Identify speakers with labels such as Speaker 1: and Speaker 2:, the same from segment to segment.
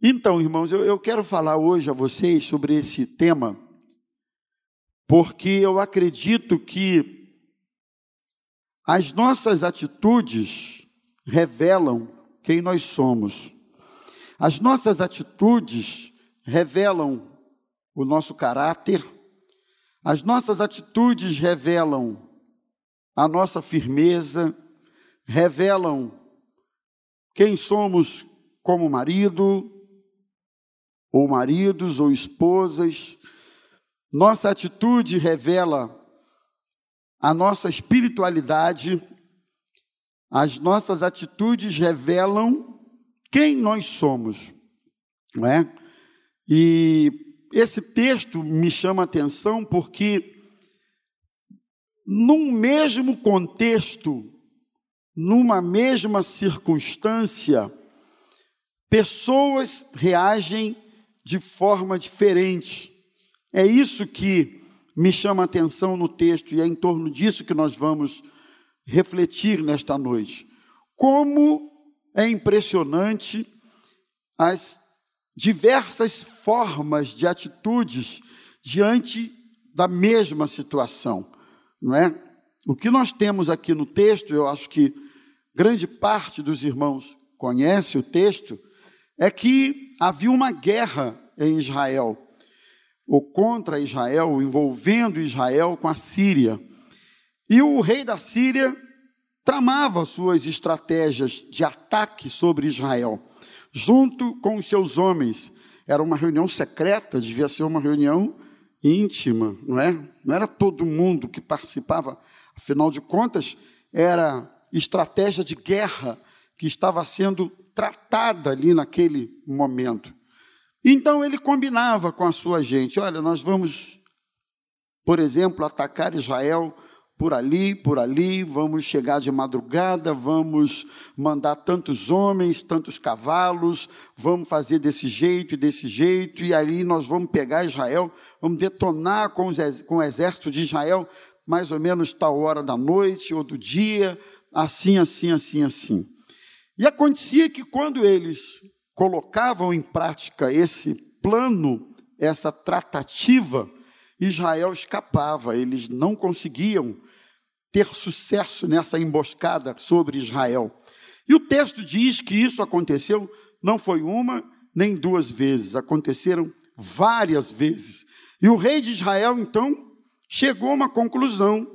Speaker 1: Então, irmãos, eu, eu quero falar hoje a vocês sobre esse tema, porque eu acredito que as nossas atitudes revelam quem nós somos. As nossas atitudes revelam o nosso caráter, as nossas atitudes revelam a nossa firmeza, revelam quem somos como marido, ou maridos, ou esposas. Nossa atitude revela a nossa espiritualidade, as nossas atitudes revelam quem nós somos, não é? E esse texto me chama a atenção porque, num mesmo contexto, numa mesma circunstância, pessoas reagem de forma diferente. É isso que me chama a atenção no texto e é em torno disso que nós vamos refletir nesta noite. Como é impressionante as diversas formas de atitudes diante da mesma situação, não é? O que nós temos aqui no texto, eu acho que grande parte dos irmãos conhece o texto, é que havia uma guerra em Israel, ou contra Israel, envolvendo Israel com a Síria. E o rei da Síria tramava suas estratégias de ataque sobre Israel, junto com os seus homens. Era uma reunião secreta, devia ser uma reunião íntima, não é? Não era todo mundo que participava, afinal de contas, era estratégia de guerra que estava sendo tratada ali naquele momento. Então ele combinava com a sua gente: olha, nós vamos, por exemplo, atacar Israel por ali, por ali, vamos chegar de madrugada, vamos mandar tantos homens, tantos cavalos, vamos fazer desse jeito e desse jeito, e ali nós vamos pegar Israel, vamos detonar com, os, com o exército de Israel, mais ou menos tal hora da noite ou do dia, assim, assim, assim, assim. E acontecia que quando eles colocavam em prática esse plano, essa tratativa, Israel escapava, eles não conseguiam ter sucesso nessa emboscada sobre Israel. E o texto diz que isso aconteceu não foi uma nem duas vezes, aconteceram várias vezes. E o rei de Israel, então, chegou a uma conclusão.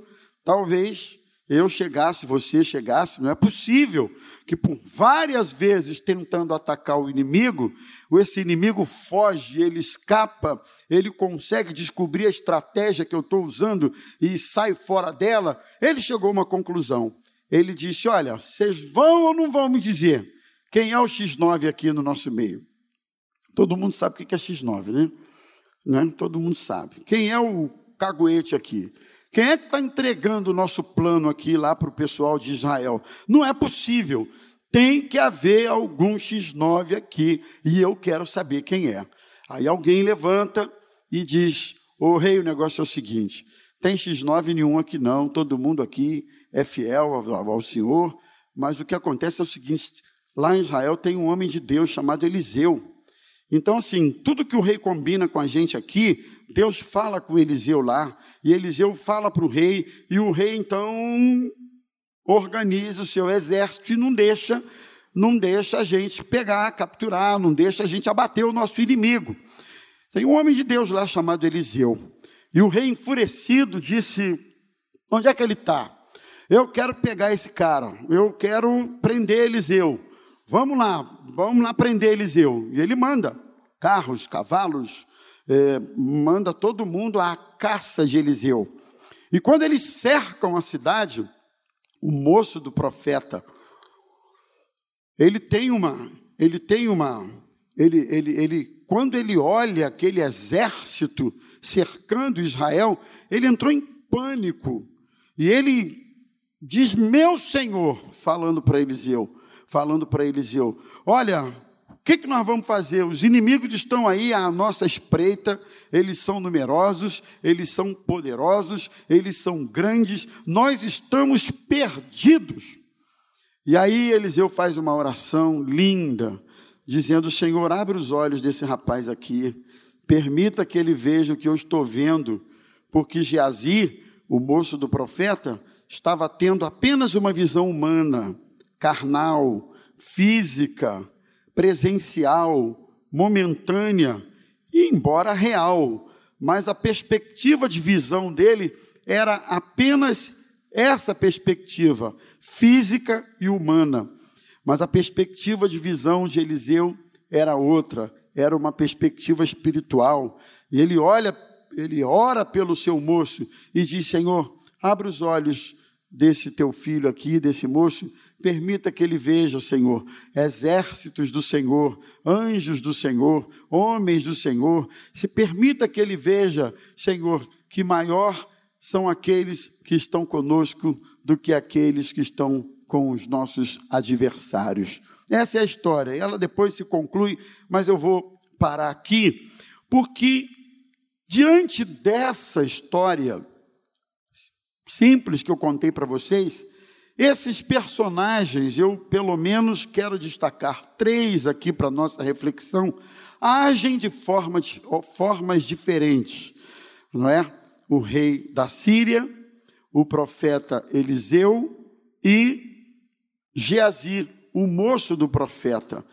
Speaker 1: Talvez eu chegasse, você chegasse, não é possível que por várias vezes tentando atacar o inimigo, esse inimigo foge, ele escapa, ele consegue descobrir a estratégia que eu estou usando e sai fora dela. Ele chegou a uma conclusão. Ele disse: Olha, vocês vão ou não vão me dizer quem é o X9 aqui no nosso meio? Todo mundo sabe o que é X9, né? né? Todo mundo sabe. Quem é o caguete aqui? Quem é que está entregando o nosso plano aqui lá para o pessoal de Israel? Não é possível. Tem que haver algum X9 aqui e eu quero saber quem é. Aí alguém levanta e diz: Ô rei, o negócio é o seguinte: tem X9 nenhum aqui não, todo mundo aqui é fiel ao, ao Senhor, mas o que acontece é o seguinte: lá em Israel tem um homem de Deus chamado Eliseu. Então, assim, tudo que o rei combina com a gente aqui, Deus fala com Eliseu lá, e Eliseu fala para o rei, e o rei então organiza o seu exército e não deixa, não deixa a gente pegar, capturar, não deixa a gente abater o nosso inimigo. Tem um homem de Deus lá chamado Eliseu. E o rei enfurecido disse: Onde é que ele está? Eu quero pegar esse cara, eu quero prender Eliseu. Vamos lá, vamos lá prender Eliseu. E ele manda carros, cavalos, é, manda todo mundo à caça de Eliseu. E quando eles cercam a cidade, o moço do profeta, ele tem uma, ele tem uma, ele, ele, ele, quando ele olha aquele exército cercando Israel, ele entrou em pânico. E ele diz: Meu senhor, falando para Eliseu, falando para Eliseu: Olha, o que, que nós vamos fazer? Os inimigos estão aí à nossa espreita, eles são numerosos, eles são poderosos, eles são grandes, nós estamos perdidos. E aí Eliseu faz uma oração linda, dizendo: Senhor, abre os olhos desse rapaz aqui, permita que ele veja o que eu estou vendo, porque Geazi, o moço do profeta, estava tendo apenas uma visão humana, carnal, física, presencial, momentânea e, embora real, mas a perspectiva de visão dele era apenas essa perspectiva física e humana. Mas a perspectiva de visão de Eliseu era outra, era uma perspectiva espiritual. E ele olha, ele ora pelo seu moço e diz: Senhor, abre os olhos desse teu filho aqui, desse moço, permita que ele veja, Senhor, exércitos do Senhor, anjos do Senhor, homens do Senhor. Se permita que ele veja, Senhor, que maior são aqueles que estão conosco do que aqueles que estão com os nossos adversários. Essa é a história. Ela depois se conclui, mas eu vou parar aqui, porque diante dessa história simples que eu contei para vocês, esses personagens, eu pelo menos quero destacar três aqui para nossa reflexão, agem de formas, formas diferentes, não é? o rei da Síria, o profeta Eliseu e Geazir, o moço do profeta.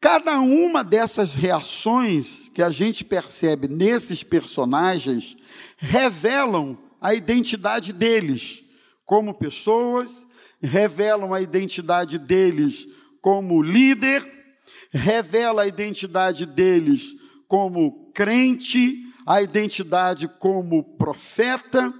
Speaker 1: Cada uma dessas reações que a gente percebe nesses personagens revelam a identidade deles como pessoas, revelam a identidade deles como líder, revela a identidade deles como crente, a identidade como profeta,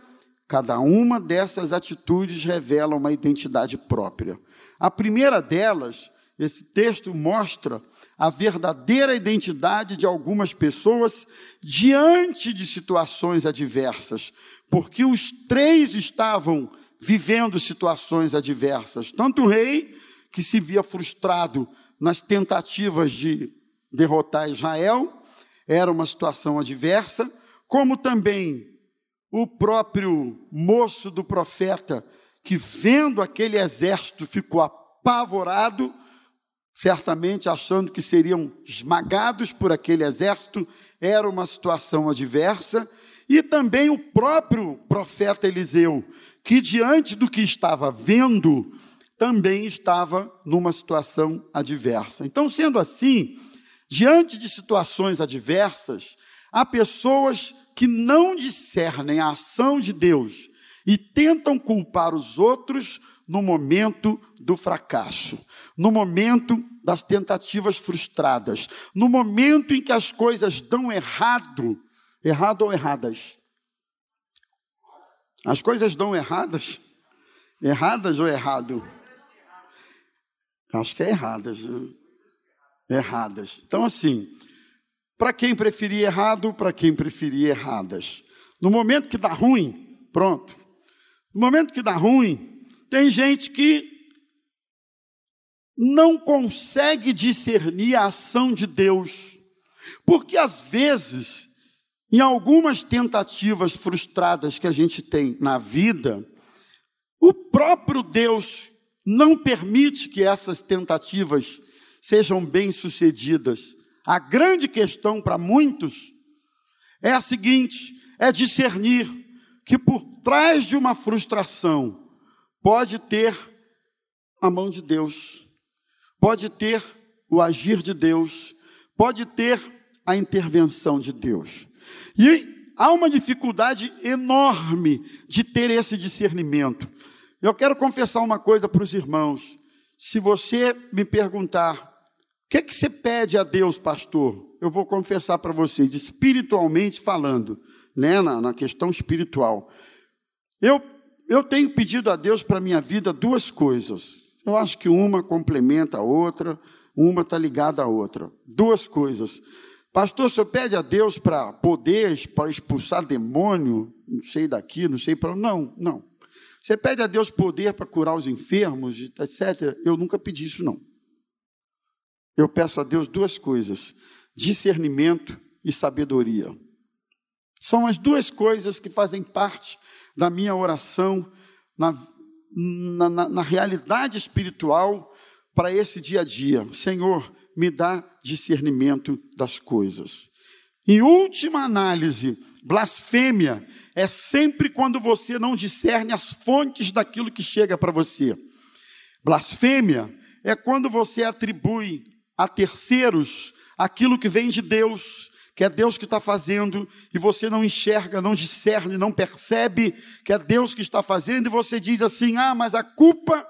Speaker 1: cada uma dessas atitudes revela uma identidade própria. A primeira delas, esse texto mostra a verdadeira identidade de algumas pessoas diante de situações adversas, porque os três estavam vivendo situações adversas. Tanto o rei, que se via frustrado nas tentativas de derrotar Israel, era uma situação adversa, como também o próprio moço do profeta, que vendo aquele exército ficou apavorado, certamente achando que seriam esmagados por aquele exército, era uma situação adversa, e também o próprio profeta Eliseu, que diante do que estava vendo, também estava numa situação adversa. Então, sendo assim, Diante de situações adversas, há pessoas que não discernem a ação de Deus e tentam culpar os outros no momento do fracasso, no momento das tentativas frustradas, no momento em que as coisas dão errado, errado ou erradas? As coisas dão erradas? Erradas ou errado? Acho que é erradas. Né? erradas. Então, assim, para quem preferir errado, para quem preferir erradas. No momento que dá ruim, pronto. No momento que dá ruim, tem gente que não consegue discernir a ação de Deus, porque às vezes, em algumas tentativas frustradas que a gente tem na vida, o próprio Deus não permite que essas tentativas sejam bem-sucedidas. A grande questão para muitos é a seguinte: é discernir que por trás de uma frustração pode ter a mão de Deus, pode ter o agir de Deus, pode ter a intervenção de Deus. E há uma dificuldade enorme de ter esse discernimento. Eu quero confessar uma coisa para os irmãos. Se você me perguntar que, é que você pede a Deus, pastor? Eu vou confessar para vocês, espiritualmente falando, né, na, na questão espiritual. Eu, eu tenho pedido a Deus para a minha vida duas coisas. Eu acho que uma complementa a outra, uma está ligada à outra. Duas coisas. Pastor, o senhor pede a Deus para poder, para expulsar demônio, não sei daqui, não sei para. Não, não. Você pede a Deus poder para curar os enfermos, etc. Eu nunca pedi isso, não eu peço a Deus duas coisas: discernimento e sabedoria. São as duas coisas que fazem parte da minha oração na, na, na realidade espiritual para esse dia a dia: Senhor, me dá discernimento das coisas. Em última análise, blasfêmia é sempre quando você não discerne as fontes daquilo que chega para você. Blasfêmia é quando você atribui a terceiros aquilo que vem de Deus, que é Deus que está fazendo, e você não enxerga, não discerne, não percebe que é Deus que está fazendo, e você diz assim: ah, mas a culpa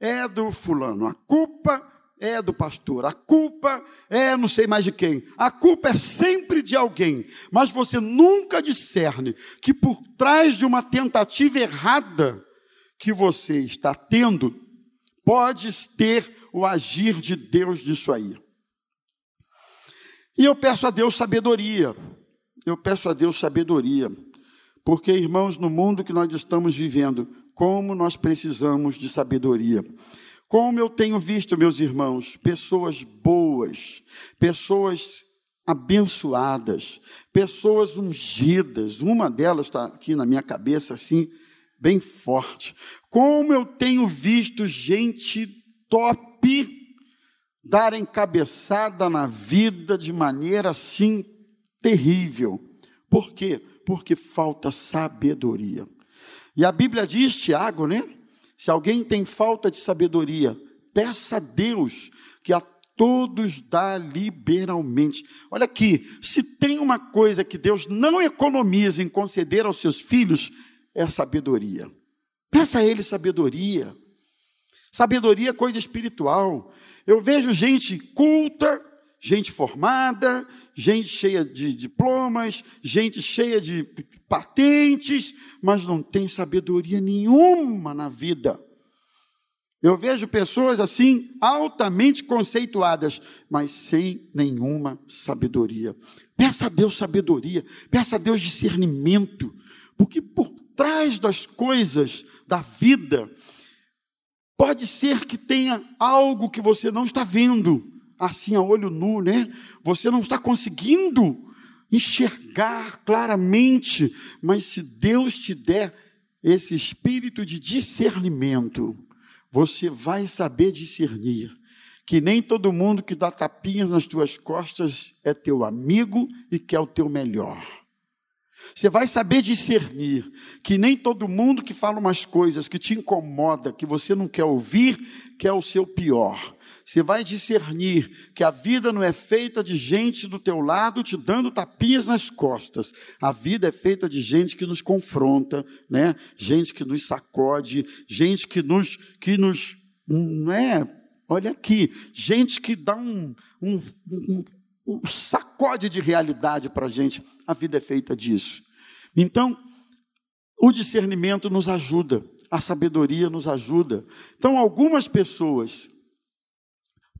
Speaker 1: é do fulano, a culpa é do pastor, a culpa é não sei mais de quem, a culpa é sempre de alguém, mas você nunca discerne que por trás de uma tentativa errada que você está tendo, pode ter o agir de Deus nisso aí. E eu peço a Deus sabedoria, eu peço a Deus sabedoria, porque, irmãos, no mundo que nós estamos vivendo, como nós precisamos de sabedoria. Como eu tenho visto, meus irmãos, pessoas boas, pessoas abençoadas, pessoas ungidas, uma delas está aqui na minha cabeça, assim, bem forte. Como eu tenho visto gente top dar encabeçada na vida de maneira assim terrível. Por quê? Porque falta sabedoria. E a Bíblia diz, Tiago, né? Se alguém tem falta de sabedoria, peça a Deus que a todos dá liberalmente. Olha aqui, se tem uma coisa que Deus não economiza em conceder aos seus filhos, é a sabedoria. Peça a Ele sabedoria. Sabedoria é coisa espiritual. Eu vejo gente culta, gente formada, gente cheia de diplomas, gente cheia de patentes, mas não tem sabedoria nenhuma na vida. Eu vejo pessoas assim, altamente conceituadas, mas sem nenhuma sabedoria. Peça a Deus sabedoria, peça a Deus discernimento, porque por trás das coisas da vida, pode ser que tenha algo que você não está vendo, assim a olho nu, né? Você não está conseguindo enxergar claramente, mas se Deus te der esse espírito de discernimento, você vai saber discernir que nem todo mundo que dá tapinhas nas tuas costas é teu amigo e quer o teu melhor. Você vai saber discernir que nem todo mundo que fala umas coisas que te incomoda, que você não quer ouvir, quer o seu pior. Você vai discernir que a vida não é feita de gente do teu lado te dando tapinhas nas costas. A vida é feita de gente que nos confronta, né? Gente que nos sacode, gente que nos que nos não é, olha aqui, gente que dá um, um, um, um sacode de realidade para a gente. A vida é feita disso. Então, o discernimento nos ajuda, a sabedoria nos ajuda. Então, algumas pessoas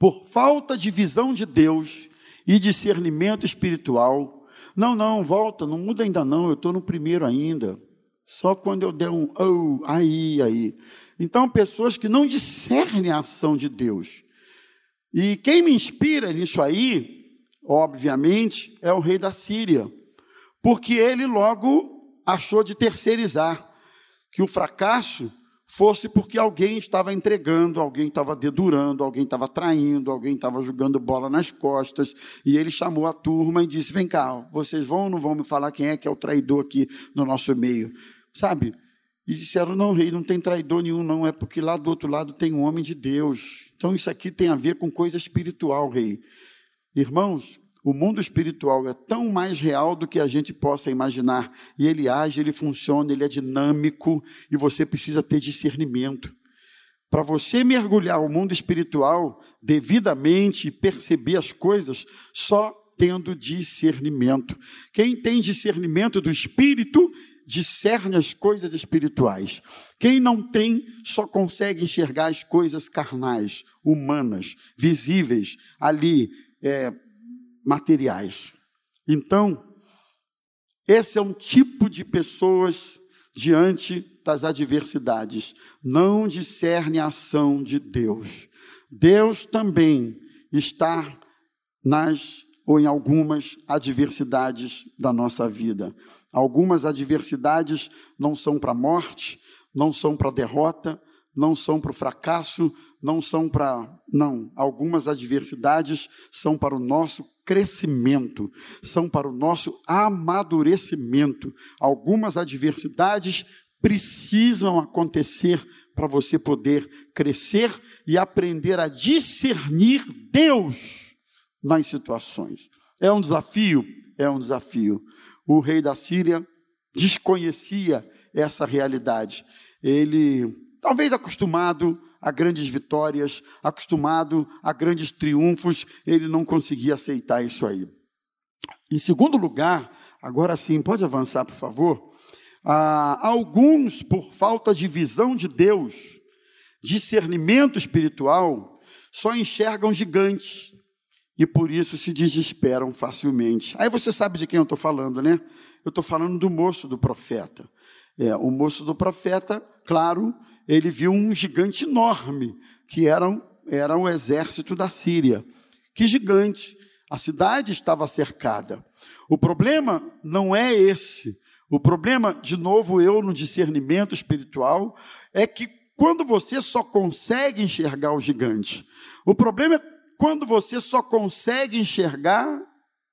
Speaker 1: por falta de visão de Deus e discernimento espiritual. Não, não, volta, não muda ainda não, eu estou no primeiro ainda. Só quando eu der um oh, aí, aí. Então, pessoas que não discernem a ação de Deus. E quem me inspira nisso aí, obviamente, é o rei da Síria. Porque ele logo achou de terceirizar que o fracasso fosse porque alguém estava entregando, alguém estava dedurando, alguém estava traindo, alguém estava jogando bola nas costas, e ele chamou a turma e disse: Vem cá, vocês vão ou não vão me falar quem é que é o traidor aqui no nosso meio? Sabe? E disseram: Não, rei, não tem traidor nenhum, não, é porque lá do outro lado tem um homem de Deus. Então isso aqui tem a ver com coisa espiritual, rei. Irmãos, o mundo espiritual é tão mais real do que a gente possa imaginar. E ele age, ele funciona, ele é dinâmico e você precisa ter discernimento. Para você mergulhar o mundo espiritual devidamente e perceber as coisas, só tendo discernimento. Quem tem discernimento do espírito, discerne as coisas espirituais. Quem não tem, só consegue enxergar as coisas carnais, humanas, visíveis, ali, é, materiais. Então, esse é um tipo de pessoas diante das adversidades. Não discerne a ação de Deus. Deus também está nas ou em algumas adversidades da nossa vida. Algumas adversidades não são para a morte, não são para a derrota, não são para o fracasso, não são para. Não, algumas adversidades são para o nosso crescimento, são para o nosso amadurecimento. Algumas adversidades precisam acontecer para você poder crescer e aprender a discernir Deus nas situações. É um desafio? É um desafio. O rei da Síria desconhecia essa realidade. Ele, talvez acostumado a grandes vitórias, acostumado a grandes triunfos, ele não conseguia aceitar isso aí. Em segundo lugar, agora sim, pode avançar, por favor. Ah, alguns, por falta de visão de Deus, discernimento espiritual, só enxergam gigantes e por isso se desesperam facilmente. Aí você sabe de quem eu estou falando, né? Eu estou falando do moço do profeta. É, o moço do profeta, claro, ele viu um gigante enorme, que era, era o exército da Síria. Que gigante! A cidade estava cercada. O problema não é esse. O problema, de novo, eu no discernimento espiritual, é que quando você só consegue enxergar o gigante, o problema é quando você só consegue enxergar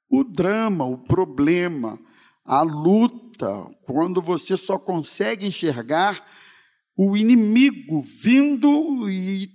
Speaker 1: o drama, o problema, a luta, quando você só consegue enxergar o inimigo vindo e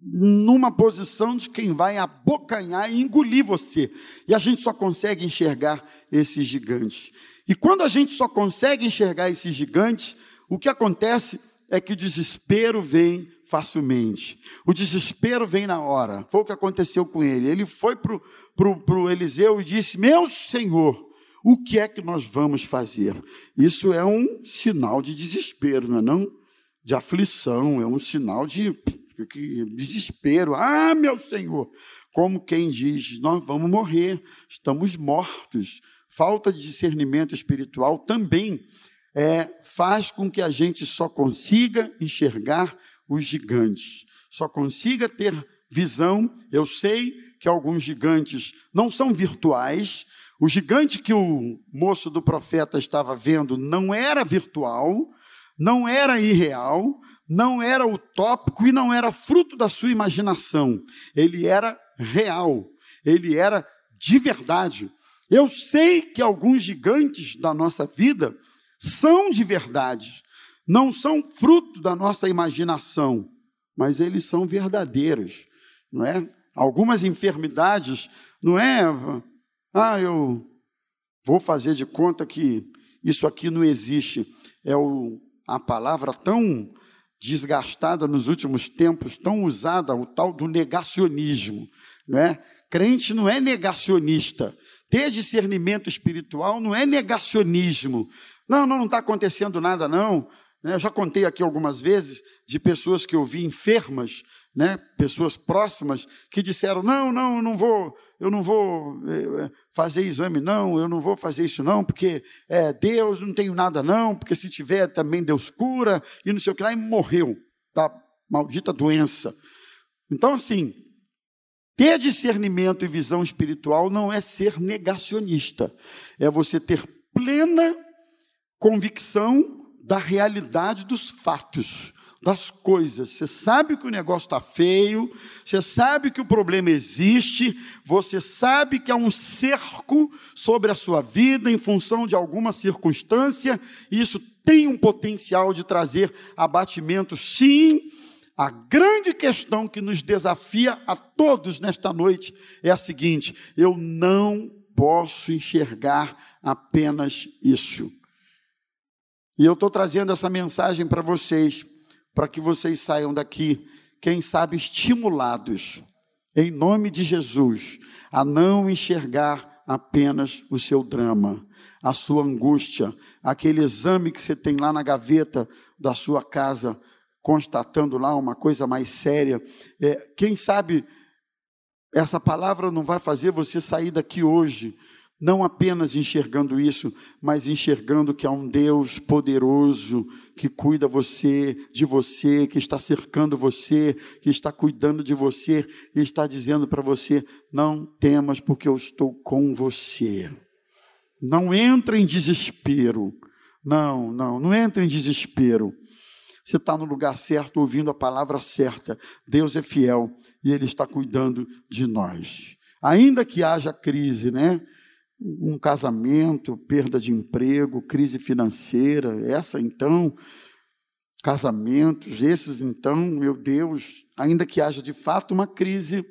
Speaker 1: numa posição de quem vai abocanhar e engolir você. E a gente só consegue enxergar esses gigantes. E quando a gente só consegue enxergar esses gigantes, o que acontece é que o desespero vem facilmente. O desespero vem na hora. Foi o que aconteceu com ele. Ele foi para o Eliseu e disse: Meu senhor, o que é que nós vamos fazer? Isso é um sinal de desespero, não é? Não? De aflição, é um sinal de, de desespero. Ah, meu senhor! Como quem diz: Nós vamos morrer, estamos mortos falta de discernimento espiritual também é, faz com que a gente só consiga enxergar os gigantes, só consiga ter visão. Eu sei que alguns gigantes não são virtuais. O gigante que o moço do profeta estava vendo não era virtual, não era irreal, não era utópico e não era fruto da sua imaginação. Ele era real, ele era de verdade. Eu sei que alguns gigantes da nossa vida são de verdade, não são fruto da nossa imaginação, mas eles são verdadeiros, não é? Algumas enfermidades, não é? Ah, eu vou fazer de conta que isso aqui não existe. É o, a palavra tão desgastada nos últimos tempos, tão usada, o tal do negacionismo, não é? Crente não é negacionista, ter discernimento espiritual não é negacionismo. Não, não está acontecendo nada, não. Né? Eu já contei aqui algumas vezes de pessoas que eu vi enfermas, né? pessoas próximas, que disseram: não, não, eu não vou, eu não vou eh, fazer exame, não, eu não vou fazer isso, não, porque é, Deus não tenho nada, não, porque se tiver também Deus cura, e não sei o que lá, e morreu da maldita doença. Então, assim, ter discernimento e visão espiritual não é ser negacionista, é você ter plena convicção da realidade dos fatos, das coisas. Você sabe que o negócio está feio, você sabe que o problema existe, você sabe que há um cerco sobre a sua vida em função de alguma circunstância, e isso tem um potencial de trazer abatimento, sim a grande questão que nos desafia a todos nesta noite é a seguinte: eu não posso enxergar apenas isso. E eu estou trazendo essa mensagem para vocês, para que vocês saiam daqui, quem sabe, estimulados, em nome de Jesus, a não enxergar apenas o seu drama, a sua angústia, aquele exame que você tem lá na gaveta da sua casa constatando lá uma coisa mais séria. É, quem sabe essa palavra não vai fazer você sair daqui hoje, não apenas enxergando isso, mas enxergando que há um Deus poderoso que cuida você, de você, que está cercando você, que está cuidando de você e está dizendo para você: não temas, porque eu estou com você. Não entre em desespero. Não, não, não entre em desespero. você está no lugar certo, ouvindo a palavra certa. Deus é fiel e Ele está cuidando de nós. Ainda que haja crise, né? Um casamento, perda de emprego, crise financeira, essa então, casamentos, esses então, meu Deus, ainda que haja de fato uma crise,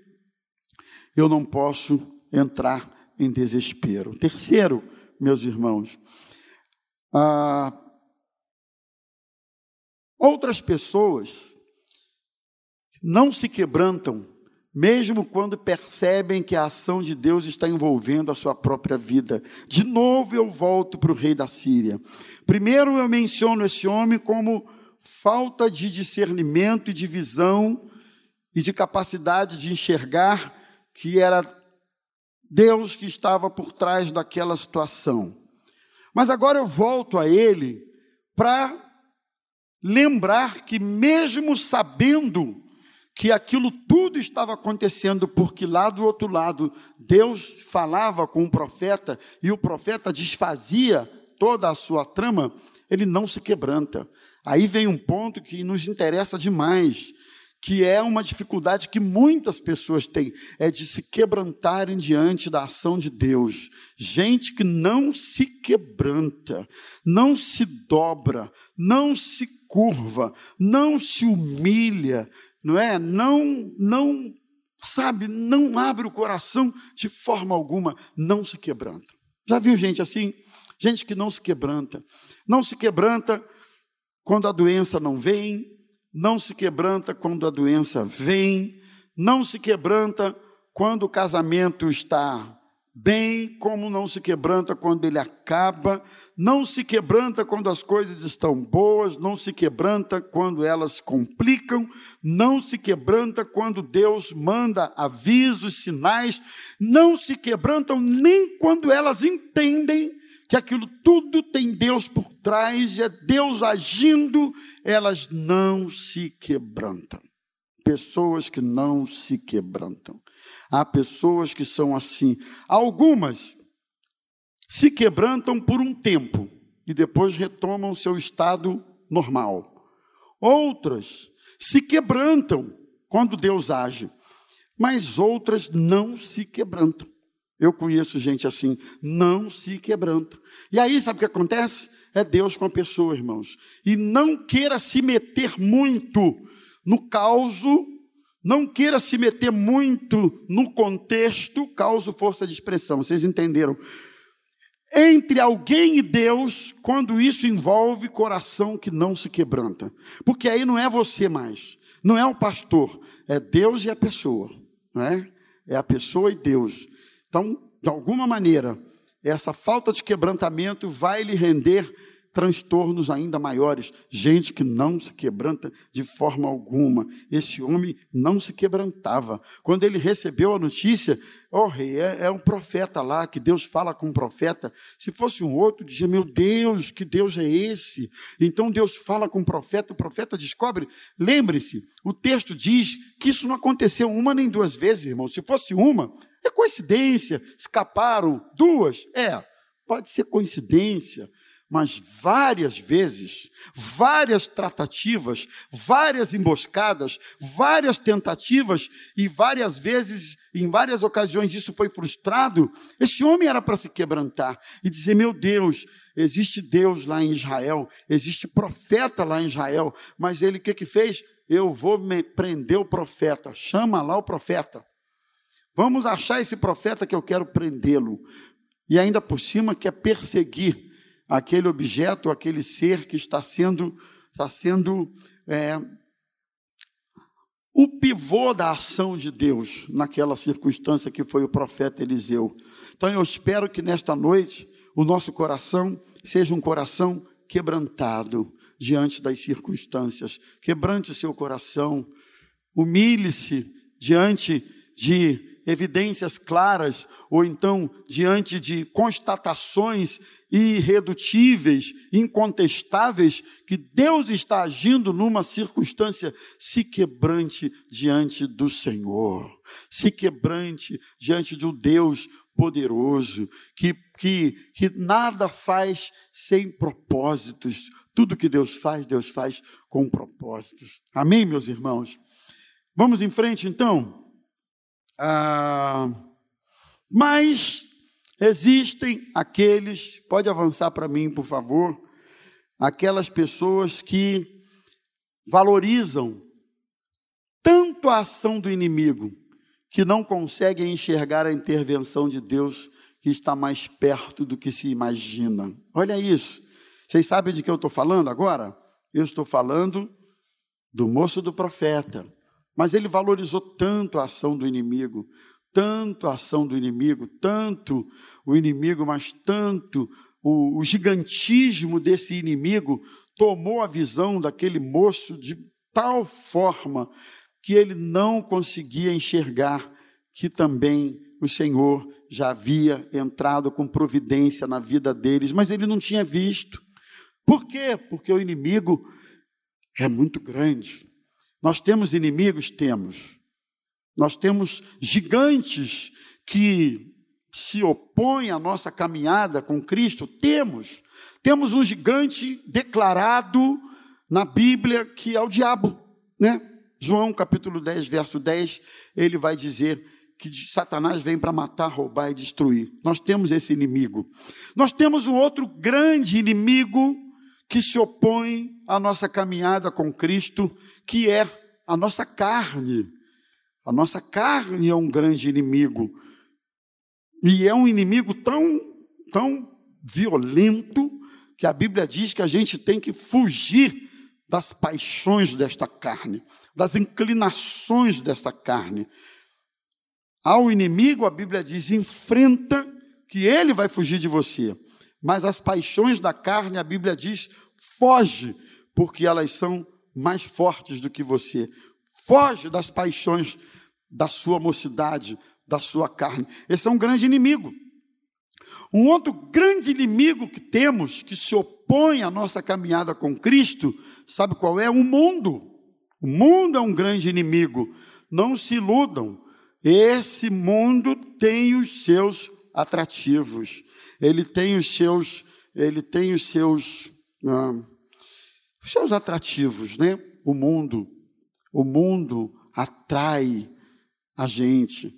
Speaker 1: eu não posso entrar em desespero. Terceiro, meus irmãos, ah, outras pessoas não se quebrantam, mesmo quando percebem que a ação de Deus está envolvendo a sua própria vida. De novo eu volto para o rei da Síria. Primeiro eu menciono esse homem como falta de discernimento e de visão e de capacidade de enxergar que era Deus que estava por trás daquela situação. Mas agora eu volto a ele para lembrar que, mesmo sabendo que aquilo tudo estava acontecendo, porque lá do outro lado Deus falava com o profeta e o profeta desfazia toda a sua trama, ele não se quebranta. Aí vem um ponto que nos interessa demais que é uma dificuldade que muitas pessoas têm, é de se quebrantarem diante da ação de Deus. Gente que não se quebranta, não se dobra, não se curva, não se humilha, não é? Não, não, sabe, não abre o coração de forma alguma, não se quebranta. Já viu gente assim? Gente que não se quebranta. Não se quebranta quando a doença não vem, não se quebranta quando a doença vem, não se quebranta quando o casamento está bem, como não se quebranta quando ele acaba, não se quebranta quando as coisas estão boas, não se quebranta quando elas complicam, não se quebranta quando Deus manda avisos, sinais, não se quebrantam nem quando elas entendem que aquilo tudo tem Deus por trás, é Deus agindo, elas não se quebrantam. Pessoas que não se quebrantam. Há pessoas que são assim. Algumas se quebrantam por um tempo e depois retomam seu estado normal. Outras se quebrantam quando Deus age, mas outras não se quebrantam. Eu conheço gente assim, não se quebranta. E aí, sabe o que acontece? É Deus com a pessoa, irmãos. E não queira se meter muito no caos, não queira se meter muito no contexto, causa força de expressão. Vocês entenderam? Entre alguém e Deus, quando isso envolve coração que não se quebranta. Porque aí não é você mais, não é o pastor, é Deus e a pessoa, não é? É a pessoa e Deus. Então, de alguma maneira, essa falta de quebrantamento vai lhe render transtornos ainda maiores. Gente que não se quebranta de forma alguma. Esse homem não se quebrantava. Quando ele recebeu a notícia, ó oh, rei, é, é, um profeta lá, que Deus fala com um profeta. Se fosse um outro, dizia, meu Deus, que Deus é esse? Então Deus fala com o profeta, o profeta descobre. Lembre-se, o texto diz que isso não aconteceu uma nem duas vezes, irmão. Se fosse uma, é coincidência, escaparam duas. É, pode ser coincidência, mas várias vezes, várias tratativas, várias emboscadas, várias tentativas e várias vezes, em várias ocasiões, isso foi frustrado. Esse homem era para se quebrantar e dizer: Meu Deus, existe Deus lá em Israel, existe profeta lá em Israel, mas ele o que, que fez? Eu vou prender o profeta, chama lá o profeta. Vamos achar esse profeta que eu quero prendê-lo. E ainda por cima quer perseguir aquele objeto, aquele ser que está sendo, está sendo é, o pivô da ação de Deus naquela circunstância que foi o profeta Eliseu. Então eu espero que nesta noite o nosso coração seja um coração quebrantado diante das circunstâncias. Quebrante o seu coração, humilhe-se diante de evidências claras, ou então diante de constatações irredutíveis, incontestáveis, que Deus está agindo numa circunstância, se quebrante diante do Senhor, se quebrante diante de um Deus poderoso, que, que, que nada faz sem propósitos, Tudo que Deus faz, Deus faz com propósitos. Amém, meus irmãos? Vamos em frente, então? Ah, mas existem aqueles, pode avançar para mim, por favor, aquelas pessoas que valorizam tanto a ação do inimigo que não conseguem enxergar a intervenção de Deus que está mais perto do que se imagina. Olha isso. Vocês sabem de que eu estou falando agora? Eu estou falando do moço do profeta. Mas ele valorizou tanto a ação do inimigo, tanto a ação do inimigo, tanto o inimigo, mas tanto o, o gigantismo desse inimigo tomou a visão daquele moço de tal forma que ele não conseguia enxergar que também o Senhor já havia entrado com providência na vida deles, mas ele não tinha visto. Por quê? Porque o inimigo é muito grande. Nós temos inimigos? Temos. Nós temos gigantes que se opõem à nossa caminhada com Cristo? Temos. Temos um gigante declarado na Bíblia que é o diabo, né? João capítulo 10, verso 10, ele vai dizer que Satanás vem para matar, roubar e destruir. Nós temos esse inimigo. Nós temos um outro grande inimigo que se opõe à nossa caminhada com Cristo, que é a nossa carne. A nossa carne é um grande inimigo. E é um inimigo tão, tão violento que a Bíblia diz que a gente tem que fugir das paixões desta carne, das inclinações desta carne. Ao inimigo, a Bíblia diz: enfrenta, que ele vai fugir de você. Mas as paixões da carne, a Bíblia diz: foge, porque elas são mais fortes do que você. Foge das paixões da sua mocidade, da sua carne. Esse é um grande inimigo. Um outro grande inimigo que temos, que se opõe à nossa caminhada com Cristo, sabe qual é? O mundo. O mundo é um grande inimigo. Não se iludam. Esse mundo tem os seus atrativos. Ele tem os seus, ele tem os seus, ah, os seus atrativos, né? O mundo, o mundo atrai a gente.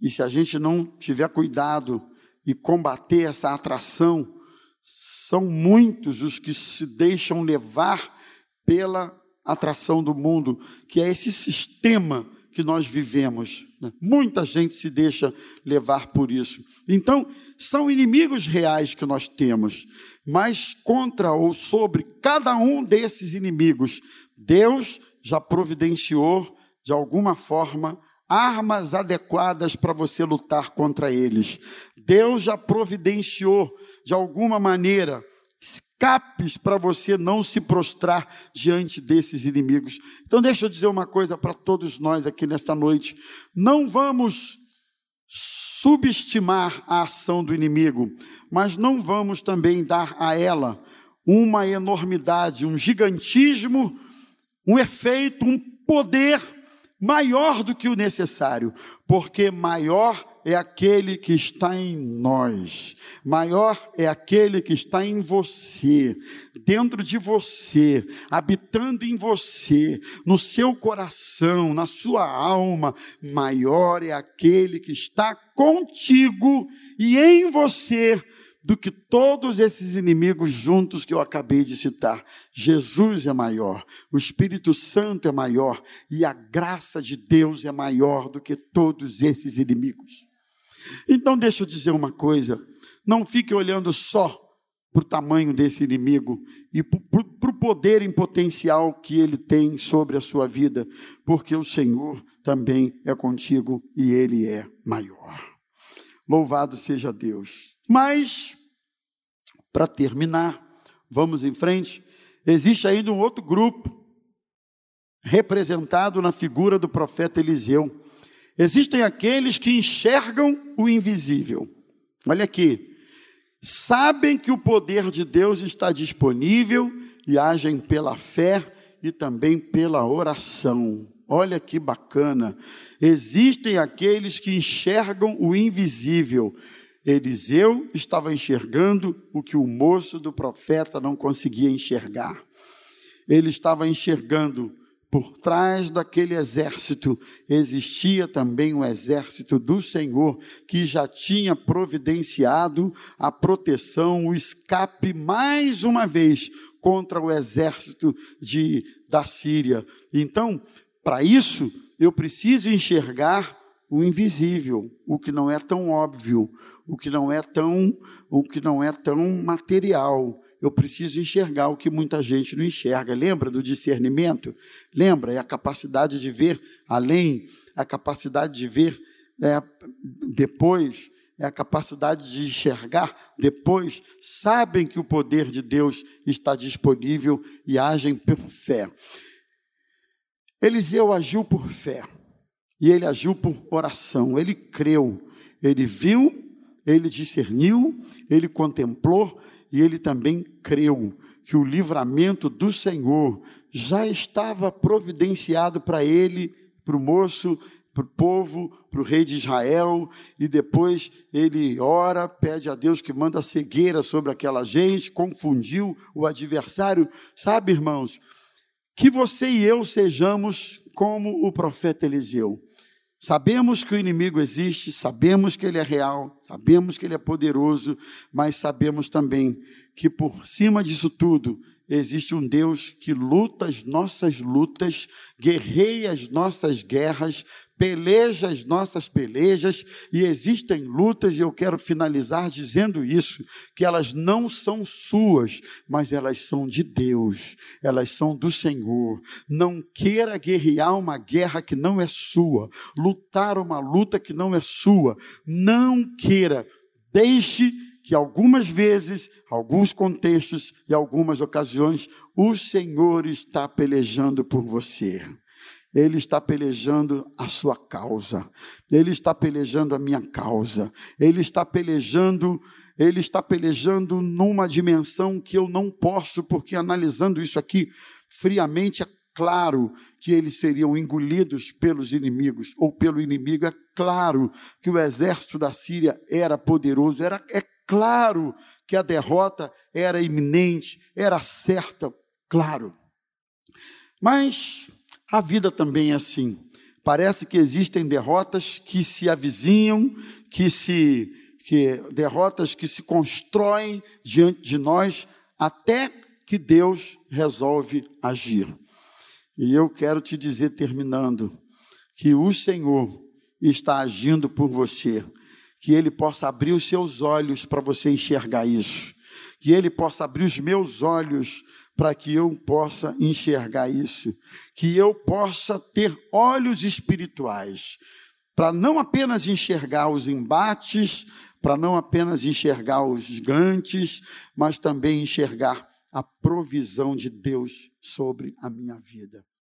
Speaker 1: E se a gente não tiver cuidado e combater essa atração, são muitos os que se deixam levar pela atração do mundo, que é esse sistema que nós vivemos. Né? Muita gente se deixa levar por isso. Então, são inimigos reais que nós temos, mas contra ou sobre cada um desses inimigos, Deus já providenciou, de alguma forma, armas adequadas para você lutar contra eles. Deus já providenciou, de alguma maneira, escapes para você não se prostrar diante desses inimigos. Então, deixa eu dizer uma coisa para todos nós aqui nesta noite: não vamos subestimar a ação do inimigo, mas não vamos também dar a ela uma enormidade, um gigantismo, um efeito, um poder maior do que o necessário, porque maior é aquele que está em nós, maior é aquele que está em você, dentro de você, habitando em você, no seu coração, na sua alma, maior é aquele que está contigo e em você do que todos esses inimigos juntos que eu acabei de citar. Jesus é maior, o Espírito Santo é maior e a graça de Deus é maior do que todos esses inimigos. Então, deixa eu dizer uma coisa: não fique olhando só para o tamanho desse inimigo e para o poder em potencial que ele tem sobre a sua vida, porque o Senhor também é contigo e ele é maior. Louvado seja Deus. Mas, para terminar, vamos em frente. Existe ainda um outro grupo, representado na figura do profeta Eliseu. Existem aqueles que enxergam o invisível. Olha aqui. Sabem que o poder de Deus está disponível e agem pela fé e também pela oração. Olha que bacana. Existem aqueles que enxergam o invisível Eliseu estava enxergando o que o moço do profeta não conseguia enxergar. Ele estava enxergando por trás daquele exército existia também o exército do Senhor, que já tinha providenciado a proteção, o escape mais uma vez contra o exército de, da Síria. Então, para isso, eu preciso enxergar o invisível, o que não é tão óbvio, o que não é tão, o que não é tão material eu preciso enxergar o que muita gente não enxerga. Lembra do discernimento? Lembra? É a capacidade de ver além, a capacidade de ver é, depois, é a capacidade de enxergar depois. Sabem que o poder de Deus está disponível e agem por fé. Eliseu agiu por fé e ele agiu por oração. Ele creu, ele viu, ele discerniu, ele contemplou e ele também creu que o livramento do Senhor já estava providenciado para ele, para o moço, para o povo, para o rei de Israel, e depois ele ora, pede a Deus que manda cegueira sobre aquela gente, confundiu o adversário. Sabe, irmãos, que você e eu sejamos como o profeta Eliseu. Sabemos que o inimigo existe, sabemos que ele é real, sabemos que ele é poderoso, mas sabemos também que por cima disso tudo existe um Deus que luta as nossas lutas, guerreia as nossas guerras, peleja as nossas pelejas, e existem lutas, e eu quero finalizar dizendo isso, que elas não são suas, mas elas são de Deus, elas são do Senhor. Não queira guerrear uma guerra que não é sua, lutar uma luta que não é sua, não queira, deixe que algumas vezes, alguns contextos e algumas ocasiões, o Senhor está pelejando por você. Ele está pelejando a sua causa. Ele está pelejando a minha causa. Ele está pelejando, ele está pelejando numa dimensão que eu não posso, porque analisando isso aqui friamente é claro que eles seriam engolidos pelos inimigos ou pelo inimigo. É claro que o exército da Síria era poderoso, era é claro que a derrota era iminente, era certa, claro. Mas a vida também é assim. Parece que existem derrotas que se avizinham, que se que derrotas que se constroem diante de nós até que Deus resolve agir. E eu quero te dizer terminando que o Senhor está agindo por você que Ele possa abrir os seus olhos para você enxergar isso, que Ele possa abrir os meus olhos para que eu possa enxergar isso, que eu possa ter olhos espirituais, para não apenas enxergar os embates, para não apenas enxergar os gigantes, mas também enxergar a provisão de Deus sobre a minha vida.